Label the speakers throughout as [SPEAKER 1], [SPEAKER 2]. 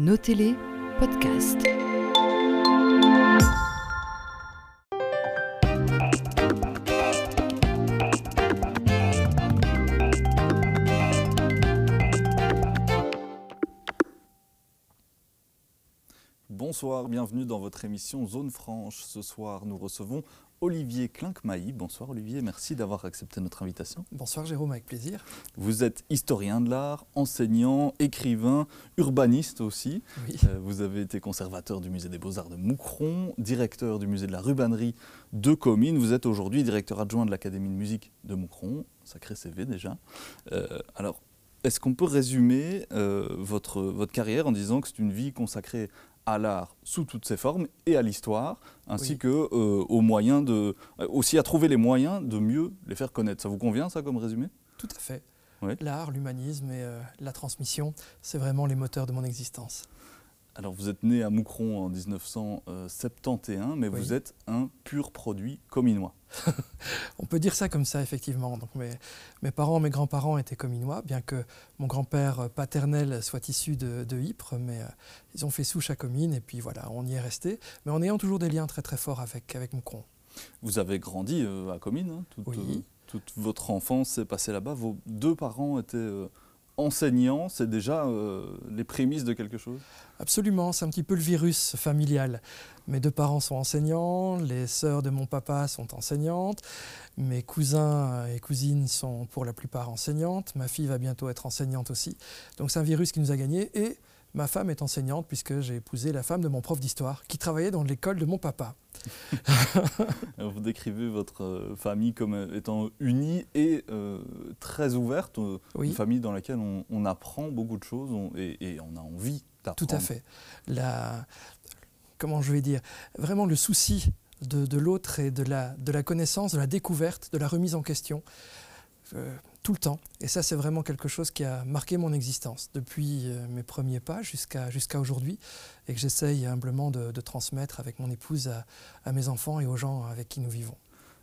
[SPEAKER 1] Nos télé podcast.
[SPEAKER 2] Bonsoir, bienvenue dans votre émission Zone Franche. Ce soir, nous recevons Olivier Clincmailly. Bonsoir Olivier, merci d'avoir accepté notre invitation.
[SPEAKER 3] Bonsoir Jérôme, avec plaisir.
[SPEAKER 2] Vous êtes historien de l'art, enseignant, écrivain, urbaniste aussi.
[SPEAKER 3] Oui.
[SPEAKER 2] Euh, vous avez été conservateur du musée des beaux-arts de Moucron, directeur du musée de la rubannerie de Comines. Vous êtes aujourd'hui directeur adjoint de l'Académie de musique de Moucron. Sacré CV déjà. Euh, alors, est-ce qu'on peut résumer euh, votre, votre carrière en disant que c'est une vie consacrée à l'art sous toutes ses formes et à l'histoire, ainsi
[SPEAKER 3] Oui.
[SPEAKER 2] que euh, aux moyens de, euh, aussi à trouver les moyens de mieux les faire connaître. Ça vous convient ça comme résumé?
[SPEAKER 3] Tout à fait.
[SPEAKER 2] Oui.
[SPEAKER 3] L'art, l'humanisme et euh, la transmission, c'est vraiment les moteurs de mon existence.
[SPEAKER 2] Alors vous êtes né à Moucron en 1971, mais
[SPEAKER 3] Oui.
[SPEAKER 2] vous êtes un pur produit cominois.
[SPEAKER 3] On peut dire ça comme ça, effectivement. Donc mes, mes parents, mes grands-parents étaient cominois, bien que mon grand-père euh, paternel soit issu de, de Ypres, mais euh, ils ont fait souche à Comines, et puis voilà, on y est resté, mais en ayant toujours des liens très très forts avec, avec Moucron.
[SPEAKER 2] Vous avez grandi euh, à Comines, hein, toute,
[SPEAKER 3] Oui.
[SPEAKER 2] euh, toute votre enfance s'est passée là-bas. Vos deux parents étaient enseignants, c'est déjà euh, les prémices de quelque chose?
[SPEAKER 3] Absolument, c'est un petit peu le virus familial. Mes deux parents sont enseignants, les sœurs de mon papa sont enseignantes, mes cousins et cousines sont pour la plupart enseignantes, ma fille va bientôt être enseignante aussi. Donc c'est un virus qui nous a gagnés et ma femme est enseignante puisque j'ai épousé la femme de mon prof d'histoire qui travaillait dans l'école de mon papa.
[SPEAKER 2] Vous décrivez votre euh, famille comme euh, étant unie et euh, très ouverte,
[SPEAKER 3] Oui.
[SPEAKER 2] une famille dans laquelle on, on apprend beaucoup de choses et, et on a envie
[SPEAKER 3] Tout
[SPEAKER 2] d'apprendre.
[SPEAKER 3] à fait. La, comment je vais dire, vraiment le souci de, de l'autre et de la, de la connaissance, de la découverte, de la remise en question, euh, le temps. Et ça, c'est vraiment quelque chose qui a marqué mon existence depuis euh, mes premiers pas jusqu'à jusqu'à aujourd'hui et que j'essaye humblement de, transmettre avec mon épouse à mes enfants et aux gens avec qui nous vivons.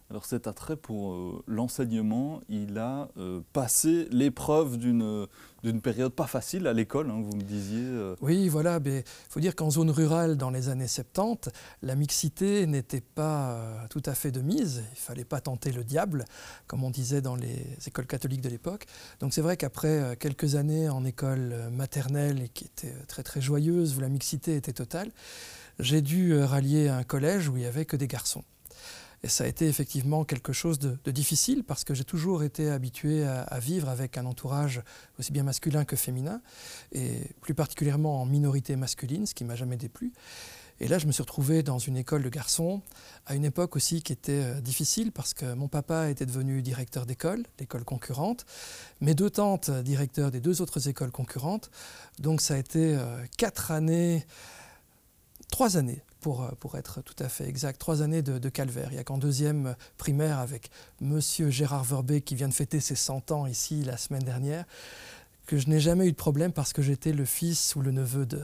[SPEAKER 2] Alors cet attrait pour euh, l'enseignement, il a euh, passé l'épreuve d'une d'une période pas facile à l'école, hein, vous me disiez. euh,
[SPEAKER 3] Oui, voilà. Il faut dire qu'en zone rurale, dans les années 70, la mixité n'était pas euh, tout à fait de mise. Il fallait pas tenter le diable, comme on disait dans les écoles catholiques de l'époque. Donc c'est vrai qu'après euh, quelques années en école euh, maternelle qui était euh, très très joyeuse, où la mixité était totale, j'ai dû euh, rallier un collège où il y avait que des garçons. Et ça a été effectivement quelque chose de, difficile parce que j'ai toujours été habitué à, à vivre avec un entourage aussi bien masculin que féminin et plus particulièrement en minorité masculine, ce qui m'a jamais déplu. Et là, je me suis retrouvé dans une école de garçons, à une époque aussi qui était euh, difficile parce que mon papa était devenu directeur d'école, l'école concurrente, mes deux tantes directeurs des deux autres écoles concurrentes. Donc ça a été euh, quatre années, trois années pour, euh, pour être tout à fait exact, trois années de, de calvaire. Il n'y a qu'en deuxième primaire avec monsieur Gérard Verbet qui vient de fêter ses 100 ans ici la semaine dernière, que je n'ai jamais eu de problème parce que j'étais le fils ou le neveu de.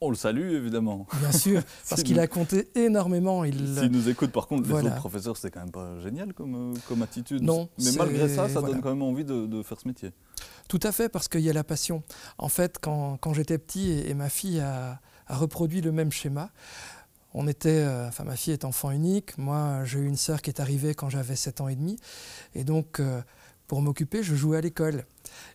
[SPEAKER 2] On le salue évidemment.
[SPEAKER 3] Bien sûr, parce qu'il a compté énormément. Il,
[SPEAKER 2] S'il nous écoute, par contre, les
[SPEAKER 3] Voilà.
[SPEAKER 2] autres professeurs, c'est quand même pas génial comme, euh, comme attitude.
[SPEAKER 3] Non,
[SPEAKER 2] Mais malgré ça, ça
[SPEAKER 3] voilà.
[SPEAKER 2] donne quand même envie de, de faire ce métier.
[SPEAKER 3] Tout à fait, parce qu'il y a la passion. En fait, quand, quand j'étais petit et, et ma fille a, a reproduit le même schéma, on était, euh, enfin ma fille est enfant unique, moi j'ai eu une sœur qui est arrivée quand j'avais 7 ans et demi, et donc euh, pour m'occuper, je jouais à l'école.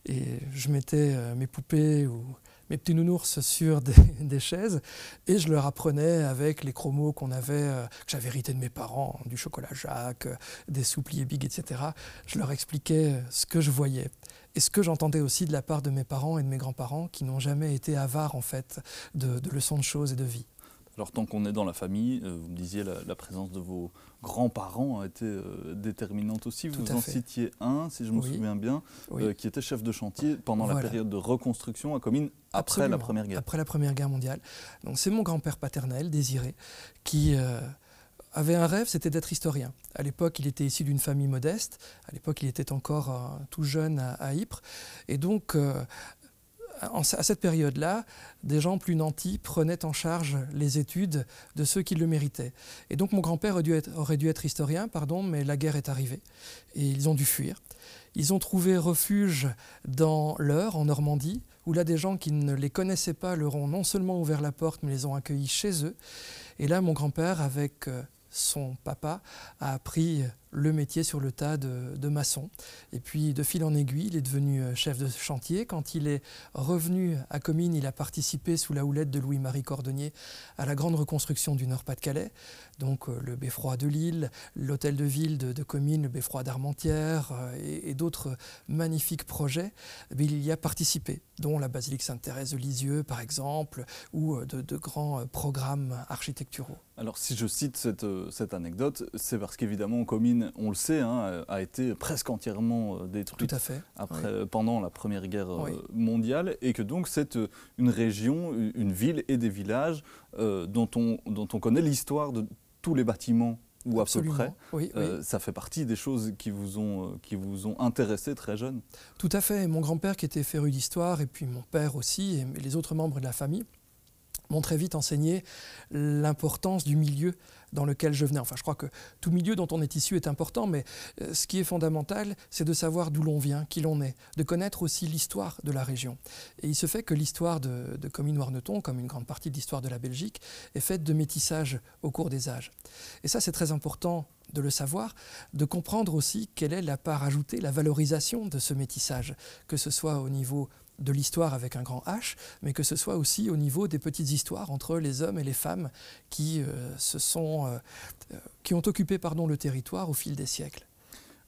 [SPEAKER 3] Et je mettais euh, mes poupées ou mes petits nounours sur des, chaises et je leur apprenais avec les chromos qu'on avait, que j'avais hérité de mes parents, du chocolat Jacques, des soupliers Big, etc. Je leur expliquais ce que je voyais. Et ce que j'entendais aussi de la part de mes parents et de mes grands-parents qui n'ont jamais été avares en fait de, de leçons de choses et de vie?
[SPEAKER 2] Alors tant qu'on est dans la famille, euh, vous me disiez la, la présence de vos grands-parents a été euh, déterminante aussi. Vous en
[SPEAKER 3] fait.
[SPEAKER 2] citiez un, si je me
[SPEAKER 3] Oui.
[SPEAKER 2] souviens bien,
[SPEAKER 3] Oui.
[SPEAKER 2] euh, qui était chef de chantier pendant la période de reconstruction à Comines après la. Première Guerre.
[SPEAKER 3] Après la Première Guerre mondiale. Donc c'est mon grand-père paternel, Désiré, qui avait un rêve, c'était d'être historien. À l'époque, il était issu d'une famille modeste. À l'époque, il était encore euh, tout jeune à, Ypres. Et donc, euh, à cette période-là, des gens plus nantis prenaient en charge les études de ceux qui le méritaient. Et donc mon grand-père aurait, aurait, dû être historien, pardon, mais la guerre est arrivée et ils ont dû fuir. Ils ont trouvé refuge dans l'Eure, en Normandie, où là des gens qui ne les connaissaient pas leur ont non seulement ouvert la porte, mais les ont accueillis chez eux. Et là, mon grand-père, avec euh, son papa, a appris le métier sur le tas de, maçon. Et puis, de fil en aiguille, il est devenu euh, chef de chantier. Quand il est revenu à Comines, il a participé sous la houlette de Louis-Marie Cordonnier à la grande reconstruction du Nord-Pas-de-Calais. Donc, euh, le beffroi de Lille, l'hôtel de ville de, Comines, le beffroi d'Armentières euh, et, d'autres magnifiques projets. il y a participé, dont la basilique Sainte-Thérèse de Lisieux, par exemple, ou de, grands programmes architecturaux.
[SPEAKER 2] Alors, si je cite cette, cette anecdote, c'est parce qu'évidemment, Comines on le sait, hein, a été presque entièrement euh, détruite après, pendant la Première Guerre euh, mondiale, et que donc c'est euh, une région, une ville et des villages dont, on, dont on connaît l'histoire de tous les bâtiments ou à peu près. ça fait partie des choses qui vous ont, qui vous ont intéressé très jeune.
[SPEAKER 3] Tout à fait. Mon grand-père qui était féru d'histoire, et puis mon père aussi, et les autres membres de la famille, m'ont très vite enseigné l'importance du milieu dans lequel je venais. Enfin, je crois que tout milieu dont on est issu est important, mais euh, ce qui est fondamental, c'est de savoir d'où l'on vient, qui l'on est, de connaître aussi l'histoire de la région. Et il se fait que l'histoire de, de Comines-Warneton, comme une grande partie de l'histoire de la Belgique, est faite de métissage au cours des âges. Et ça, c'est très important de le savoir, de comprendre aussi quelle est la part ajoutée, la valorisation de ce métissage, que ce soit au niveau de l'histoire avec un grand H, mais que ce soit aussi au niveau des petites histoires entre les hommes et les femmes qui, euh, se sont, euh, euh, qui ont occupé pardon, le territoire au fil des siècles.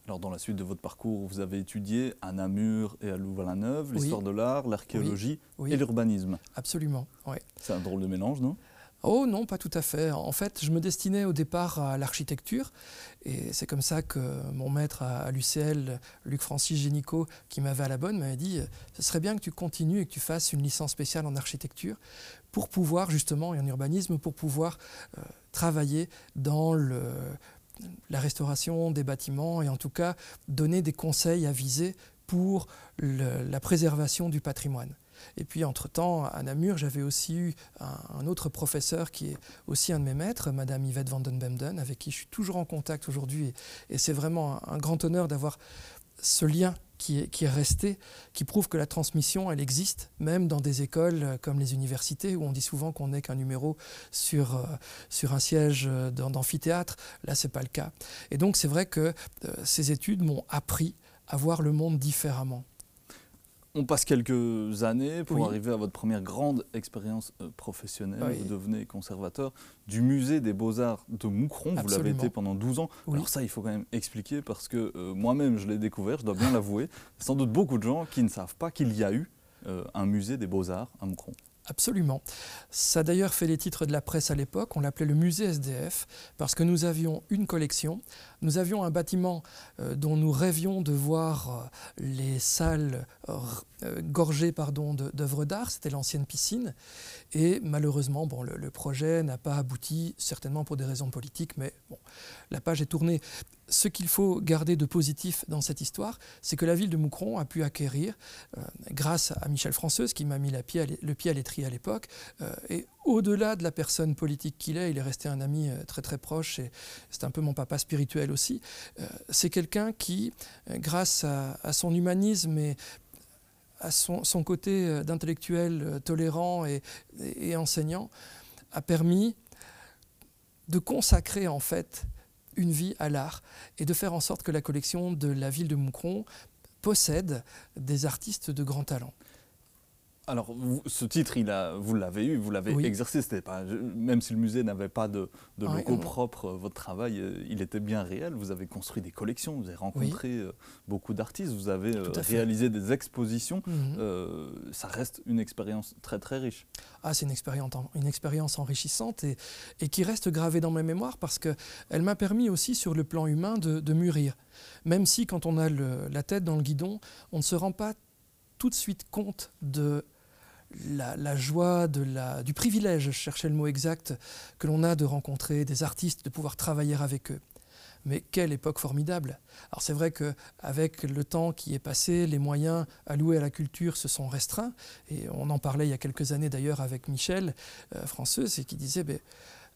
[SPEAKER 2] Alors, dans la suite de votre parcours, vous avez étudié à Namur et à Louvain-la-Neuve l'histoire de l'art, l'archéologie et l'urbanisme.
[SPEAKER 3] Absolument.
[SPEAKER 2] C'est un drôle de mélange, non?
[SPEAKER 3] Oh non, pas tout à fait. En fait, je me destinais au départ à l'architecture et c'est comme ça que mon maître à, l'UCL, Luc Francis Génico, qui m'avait à la bonne, m'avait dit ce serait bien que tu continues et que tu fasses une licence spéciale en architecture pour pouvoir justement, et en urbanisme, pour pouvoir euh, travailler dans la restauration des bâtiments et en tout cas donner des conseils avisés pour la préservation du patrimoine. Et puis, entre-temps, à Namur, j'avais aussi eu un, autre professeur qui est aussi un de mes maîtres, Madame Yvette van den Bemden, avec qui je suis toujours en contact aujourd'hui. Et, c'est vraiment un, grand honneur d'avoir ce lien qui est, resté, qui prouve que la transmission, elle existe, même dans des écoles comme les universités, où on dit souvent qu'on n'est qu'un numéro sur, euh, sur un siège d'amphithéâtre. Là, ce n'est pas le cas. Et donc, c'est vrai que euh, ces études m'ont appris à voir le monde différemment.
[SPEAKER 2] On passe quelques années pour arriver à votre première grande expérience euh, professionnelle. Vous devenez conservateur du musée des beaux-arts de Moucron. Vous l'avez été pendant 12 ans. Alors ça, il faut quand même expliquer parce que euh, moi-même, je l'ai découvert, je dois bien l'avouer. Sans doute beaucoup de gens qui ne savent pas qu'il y a eu euh, un musée des beaux-arts à Moucron.
[SPEAKER 3] Absolument. Ça a d'ailleurs fait les titres de la presse à l'époque. On l'appelait le musée SDF parce que nous avions une collection. Nous avions un bâtiment euh, dont nous rêvions de voir euh, les salles euh, gorgées d'œuvres d'art. C'était l'ancienne piscine. Et malheureusement, bon, le, projet n'a pas abouti, certainement pour des raisons politiques, mais bon, la page est tournée ce qu'il faut garder de positif dans cette histoire, c'est que la ville de Moucron a pu acquérir, euh, grâce à Michel Françoise, qui m'a mis le pied à l'étrier à l'époque, euh, et au-delà de la personne politique qu'il est, il est resté un ami euh, très très proche, et c'est un peu mon papa spirituel aussi, c'est quelqu'un qui, grâce à, son humanisme et à son, côté d'intellectuel tolérant et enseignant, a permis de consacrer en fait une vie à l'art et de faire en sorte que la collection de la ville de Moucron possède des artistes de grand talent.
[SPEAKER 2] Alors, ce titre, il a, vous l'avez eu, vous l'avez exercé. Pas, même si le musée n'avait pas de, de locaux propres, votre travail, euh, il était bien réel. Vous avez construit des collections, vous avez rencontré euh, beaucoup d'artistes, vous avez euh, réalisé des expositions. Mhm. ça reste une expérience très très riche.
[SPEAKER 3] Ah, c'est une expérience, une expérience enrichissante et, et, qui reste gravée dans ma mémoire parce qu'elle m'a permis aussi, sur le plan humain, de, de mûrir. Même si, quand on a la tête dans le guidon, on ne se rend pas tout de suite compte de la, joie, de la, du privilège, je cherchais le mot exact, que l'on a de rencontrer des artistes, de pouvoir travailler avec eux. Mais quelle époque formidable Alors c'est vrai qu'avec le temps qui est passé, les moyens alloués à la culture se sont restreints. Et on en parlait il y a quelques années d'ailleurs avec Michel euh, François, c'est qui disait, ben,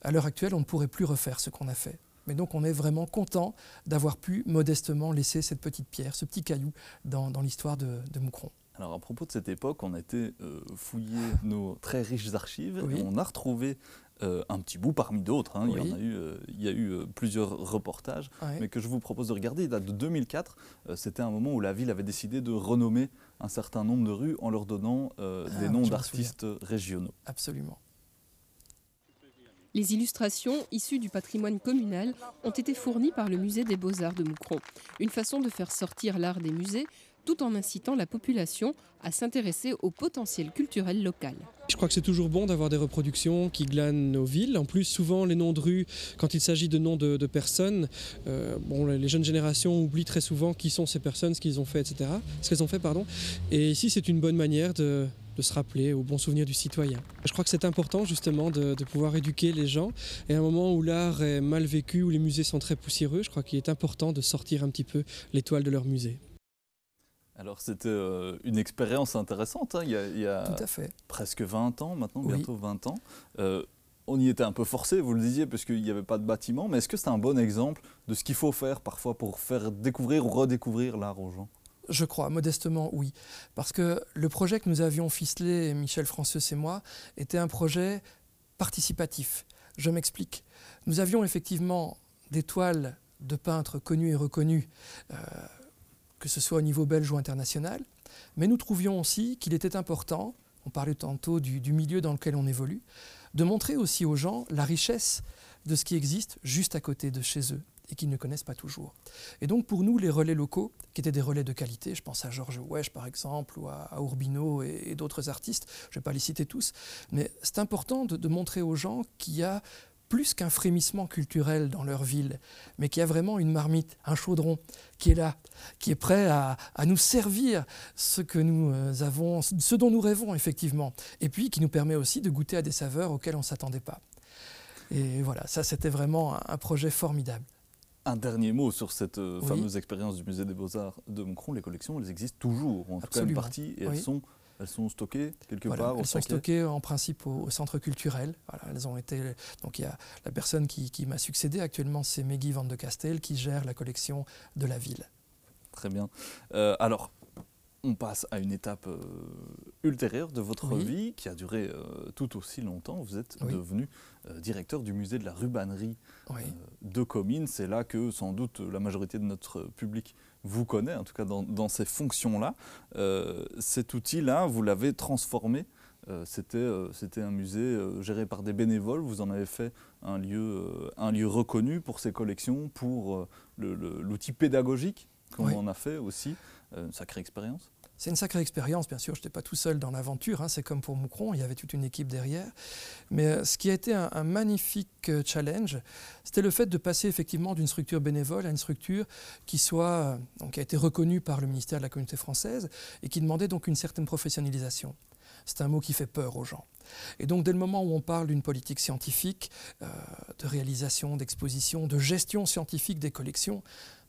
[SPEAKER 3] à l'heure actuelle, on ne pourrait plus refaire ce qu'on a fait. Mais donc on est vraiment content d'avoir pu modestement laisser cette petite pierre, ce petit caillou dans, l'histoire de, de Moucron.
[SPEAKER 2] Alors à propos de cette époque, on a été euh, fouiller nos très riches archives et on a retrouvé euh, un petit bout parmi d'autres. Hein. Il, y a eu, euh, il y a eu plusieurs reportages, mais que je vous propose de regarder. Il date de 2004. C'était un moment où la ville avait décidé de renommer un certain nombre de rues en leur donnant ah, des noms d'artistes régionaux.
[SPEAKER 3] Absolument.
[SPEAKER 4] Les illustrations issues du patrimoine communal ont été fournies par le musée des beaux-arts de Moucron. Une façon de faire sortir l'art des musées tout en incitant la population à s'intéresser au potentiel culturel local.
[SPEAKER 5] Je crois que c'est toujours bon d'avoir des reproductions qui glanent nos villes. En plus, souvent, les noms de rues, quand il s'agit de noms de, personnes, euh, bon, les jeunes générations oublient très souvent qui sont ces personnes, ce qu'ils ont fait, etc. Ce qu'elles ont fait, pardon. Et ici, c'est une bonne manière de, se rappeler au bon souvenir du citoyen. Je crois que c'est important justement de, de, pouvoir éduquer les gens. Et à un moment où l'art est mal vécu, où les musées sont très poussiéreux, je crois qu'il est important de sortir un petit peu l'étoile de leur musée.
[SPEAKER 2] Alors c'était euh, une expérience intéressante, hein. il, y a, presque 20 ans maintenant, bientôt 20 ans. Euh, on y était un peu forcé, vous le disiez, parce qu'il n'y avait pas de bâtiment, mais est-ce que c'est un bon exemple de ce qu'il faut faire parfois pour faire découvrir ou redécouvrir l'art aux gens?
[SPEAKER 3] Je crois, modestement, oui. Parce que le projet que nous avions ficelé, Michel François et moi, était un projet participatif. Je m'explique. Nous avions effectivement des toiles de peintres connus et reconnus. Euh, que ce soit au niveau belge ou international. Mais nous trouvions aussi qu'il était important, on parlait tantôt du, milieu dans lequel on évolue, de montrer aussi aux gens la richesse de ce qui existe juste à côté de chez eux et qu'ils ne connaissent pas toujours. Et donc pour nous, les relais locaux, qui étaient des relais de qualité, je pense à Georges Wesh par exemple, ou à, Urbino et, d'autres artistes, je ne vais pas les citer tous, mais c'est important de montrer aux gens qu'il y a plus qu'un frémissement culturel dans leur ville, mais qui a vraiment une marmite, un chaudron qui est là, qui est prêt à, nous servir ce que nous euh, avons, ce dont nous rêvons effectivement, et puis qui nous permet aussi de goûter à des saveurs auxquelles on ne s'attendait pas. Et voilà, ça c'était vraiment un projet formidable.
[SPEAKER 2] Un dernier mot sur cette euh, fameuse expérience du musée des beaux-arts de Moucron. Les collections, elles existent toujours, en tout cas une partie, et elles sont elles sont stockées quelque part
[SPEAKER 3] Elles sont stockées en principe au, centre culturel. Voilà, elles ont été, donc il y a la personne qui, m'a succédé actuellement, c'est Meggy Van de Castel qui gère la collection de la ville.
[SPEAKER 2] Très bien. Euh, alors, on passe à une étape euh, ultérieure de votre vie qui a duré euh, tout aussi longtemps. Vous êtes devenu directeur du musée de la rubannerie de Comines. C'est là que sans doute la majorité de notre public vous connaît, en tout cas dans, ces fonctions-là. Euh, cet outil-là, vous l'avez transformé. Euh, euh, c'était, un musée géré par des bénévoles. Vous en avez fait un lieu, un lieu reconnu pour ses collections, pour l'outil pédagogique qu'on en a fait aussi. une sacrée expérience.
[SPEAKER 3] C'est une sacrée expérience, bien sûr. Je n'étais pas tout seul dans l'aventure. Hein. C'est comme pour Moucron, il y avait toute une équipe derrière. Mais euh, ce qui a été un, magnifique euh, challenge, c'était le fait de passer effectivement d'une structure bénévole à une structure qui soit, euh, donc, a été reconnue par le ministère de la Communauté française et qui demandait donc une certaine professionnalisation. C'est un mot qui fait peur aux gens. Et donc dès le moment où on parle d'une politique scientifique, de réalisation, d'exposition, de gestion scientifique des collections,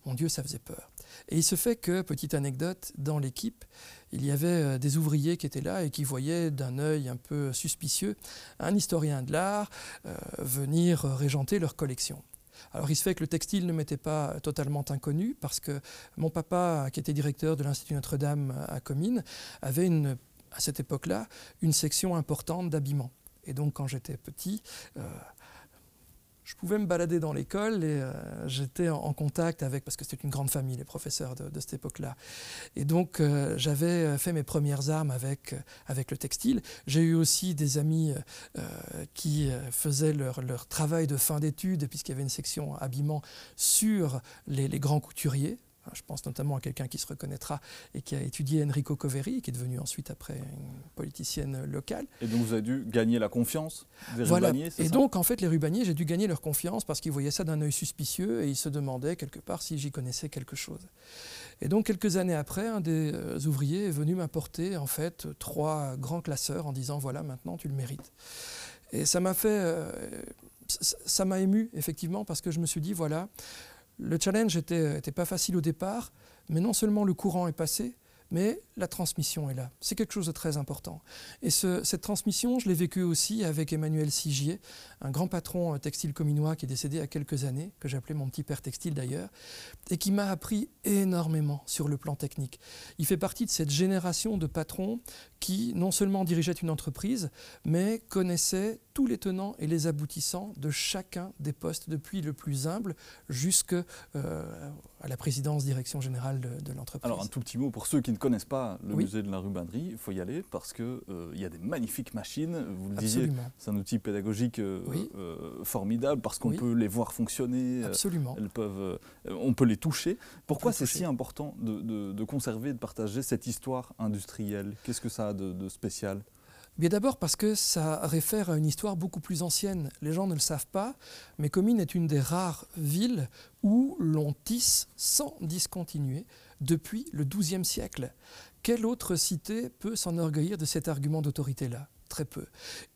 [SPEAKER 3] mon Dieu, ça faisait peur. Et il se fait que, petite anecdote, dans l'équipe, il y avait euh, des ouvriers qui étaient là et qui voyaient d'un œil un peu suspicieux un historien de l'art euh, venir régenter leur collection. Alors il se fait que le textile ne m'était pas totalement inconnu parce que mon papa, qui était directeur de l'Institut Notre-Dame à Comines, avait à cette époque-là une section importante d'habillement. Et donc quand j'étais petit, euh, je pouvais me balader dans l'école et euh, j'étais en, contact avec, parce que c'était une grande famille, les professeurs de, cette époque-là. Et donc euh, j'avais euh, fait mes premières armes avec, avec le textile. J'ai eu aussi des amis qui faisaient leur, leur, travail de fin d'études, puisqu'il y avait une section habillement sur les, les grands couturiers. Je pense notamment à quelqu'un qui se reconnaîtra et qui a étudié Enrico Coveri, qui est devenu ensuite après une politicienne locale.
[SPEAKER 2] Et donc vous avez dû gagner la confiance des
[SPEAKER 3] voilà.
[SPEAKER 2] Rubaniers,
[SPEAKER 3] Et donc en fait les Rubaniers, j'ai dû gagner leur confiance parce qu'ils voyaient ça d'un œil suspicieux et ils se demandaient quelque part si j'y connaissais quelque chose. Et donc quelques années après, un des euh, ouvriers est venu m'apporter en fait trois grands classeurs en disant voilà maintenant tu le mérites. Et ça m'a fait, euh, ça m'a ému effectivement parce que je me suis dit voilà Le challenge n'était pas facile au départ, mais non seulement le courant est passé, mais la transmission est là. C'est quelque chose de très important. Et cette transmission, je l'ai vécue aussi avec Emmanuel Sigier, un grand patron euh, textile cominois qui est décédé il y a quelques années, que j'appelais mon petit père textile d'ailleurs, et qui m'a appris énormément sur le plan technique. Il fait partie de cette génération de patrons qui non seulement dirigeaient une entreprise, mais connaissaient tous les tenants et les aboutissants de chacun des postes, depuis le plus humble jusqu'à euh, la présidence direction générale de, l'entreprise.
[SPEAKER 2] Alors un tout petit mot pour ceux qui ne connaissent pas le musée de la rubannerie, il faut y aller parce qu'il euh, y a des magnifiques machines. Vous le disiez, c'est un outil pédagogique euh, formidable parce qu'on peut les voir fonctionner.
[SPEAKER 3] Absolument.
[SPEAKER 2] elles peuvent, on peut les toucher. Pourquoi c'est si important de, de, conserver, de partager cette histoire industrielle? Qu'est-ce que ça a de spécial?
[SPEAKER 3] D'abord parce que ça réfère à une histoire beaucoup plus ancienne. Les gens ne le savent pas, mais Comines est une des rares villes où l'on tisse sans discontinuer depuis le XIIe siècle. Quelle autre cité peut s'enorgueillir de cet argument d'autorité-là? Très peu.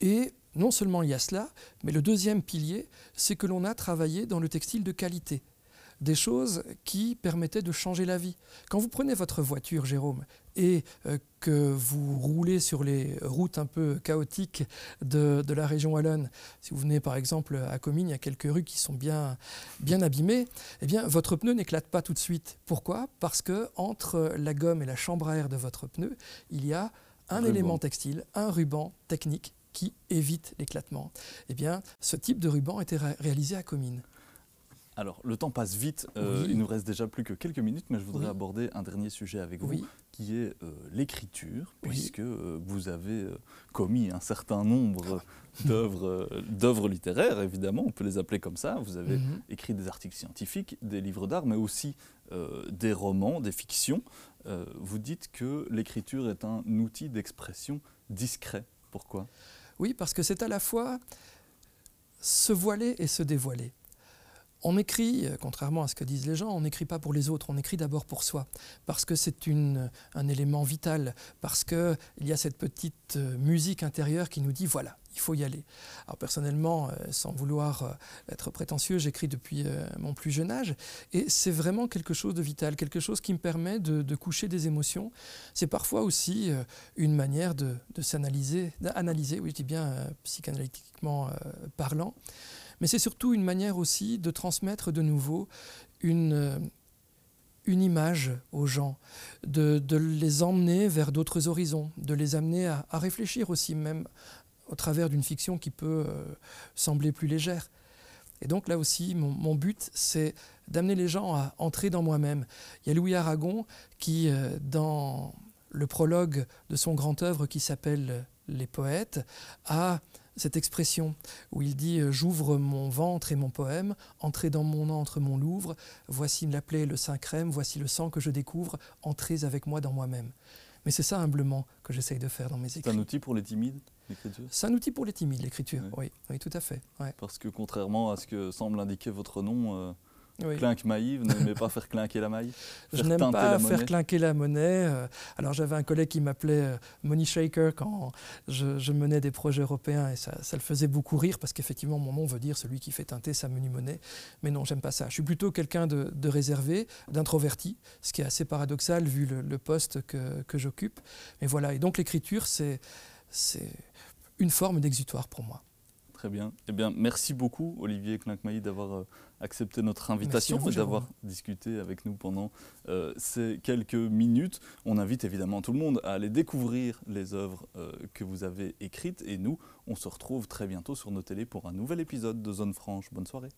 [SPEAKER 3] Et non seulement il y a cela, mais le deuxième pilier, c'est que l'on a travaillé dans le textile de qualité des choses qui permettaient de changer la vie. Quand vous prenez votre voiture, Jérôme, et euh, que vous roulez sur les routes un peu chaotiques de, la région wallonne, si vous venez par exemple à Comines, il y a quelques rues qui sont bien, bien abîmées, eh bien votre pneu n'éclate pas tout de suite. Pourquoi? Parce que entre la gomme et la chambre à air de votre pneu, il y a un élément textile, un ruban technique qui évite l'éclatement. Eh bien, ce type de ruban été réalisé à Comines.
[SPEAKER 2] Alors, le temps passe vite. Euh, il nous reste déjà plus que quelques minutes, mais je voudrais aborder un dernier sujet avec vous, qui est euh, l'écriture, puisque euh, vous avez commis un certain nombre d'œuvres littéraires, évidemment, on peut les appeler comme ça. Vous avez mhm. écrit des articles scientifiques, des livres d'art, mais aussi des romans, des fictions. vous dites que l'écriture est un outil d'expression discret. Pourquoi?
[SPEAKER 3] Oui, parce que c'est à la fois se voiler et se dévoiler. On écrit, euh, contrairement à ce que disent les gens, on n'écrit pas pour les autres, on écrit d'abord pour soi, parce que c'est un élément vital, parce qu'il y a cette petite euh, musique intérieure qui nous dit voilà, il faut y aller. Alors personnellement, euh, sans vouloir être prétentieux, j'écris depuis mon plus jeune âge, et c'est vraiment quelque chose de vital, quelque chose qui me permet de, coucher des émotions. C'est parfois aussi une manière de, s'analyser, d'analyser, oui je dis bien psychanalytiquement parlant, mais c'est surtout une manière aussi de transmettre de nouveau une, euh, une image aux gens, de, les emmener vers d'autres horizons, de les amener à, réfléchir aussi, même au travers d'une fiction qui peut euh, sembler plus légère. Et donc là aussi, mon, but, c'est d'amener les gens à entrer dans moi-même. Il y a Louis Aragon qui, euh, dans le prologue de son grand œuvre qui s'appelle Les poètes, a cette expression où il dit euh, J'ouvre mon ventre et mon poème, entrez dans mon antre, mon Louvre, voici la plaie le sein crème, voici le sang que je découvre, entrez avec moi dans moi-même. Mais c'est ça humblement que j'essaye de faire dans mes écrits.
[SPEAKER 2] C'est un outil pour les timides, l'écriture?
[SPEAKER 3] C'est un outil pour les timides, l'écriture, oui. oui. tout à fait.
[SPEAKER 2] Parce que contrairement à ce que semble indiquer votre nom, euh, oui. Clinque maille, vous n'aimez pas faire clinquer la maille
[SPEAKER 3] Je n'aime pas faire clinquer la monnaie. Euh, alors j'avais un collègue qui m'appelait euh, Money Shaker quand je, menais des projets européens et ça, le faisait beaucoup rire parce qu'effectivement mon nom veut dire celui qui fait teinter sa menu monnaie. Mais non, j'aime pas ça. Je suis plutôt quelqu'un de, réservé, d'introverti, ce qui est assez paradoxal vu le, poste que, que j'occupe. Mais voilà, et donc l'écriture, c'est une forme d'exutoire pour moi.
[SPEAKER 2] Très bien. Eh bien, merci beaucoup, Olivier Klinkmailly, d'avoir euh, accepté notre invitation et d'avoir discuté avec nous pendant euh, ces quelques minutes. On invite évidemment tout le monde à aller découvrir les œuvres euh, que vous avez écrites. Et nous, on se retrouve très bientôt sur nos télés pour un nouvel épisode de Zone Franche. Bonne soirée.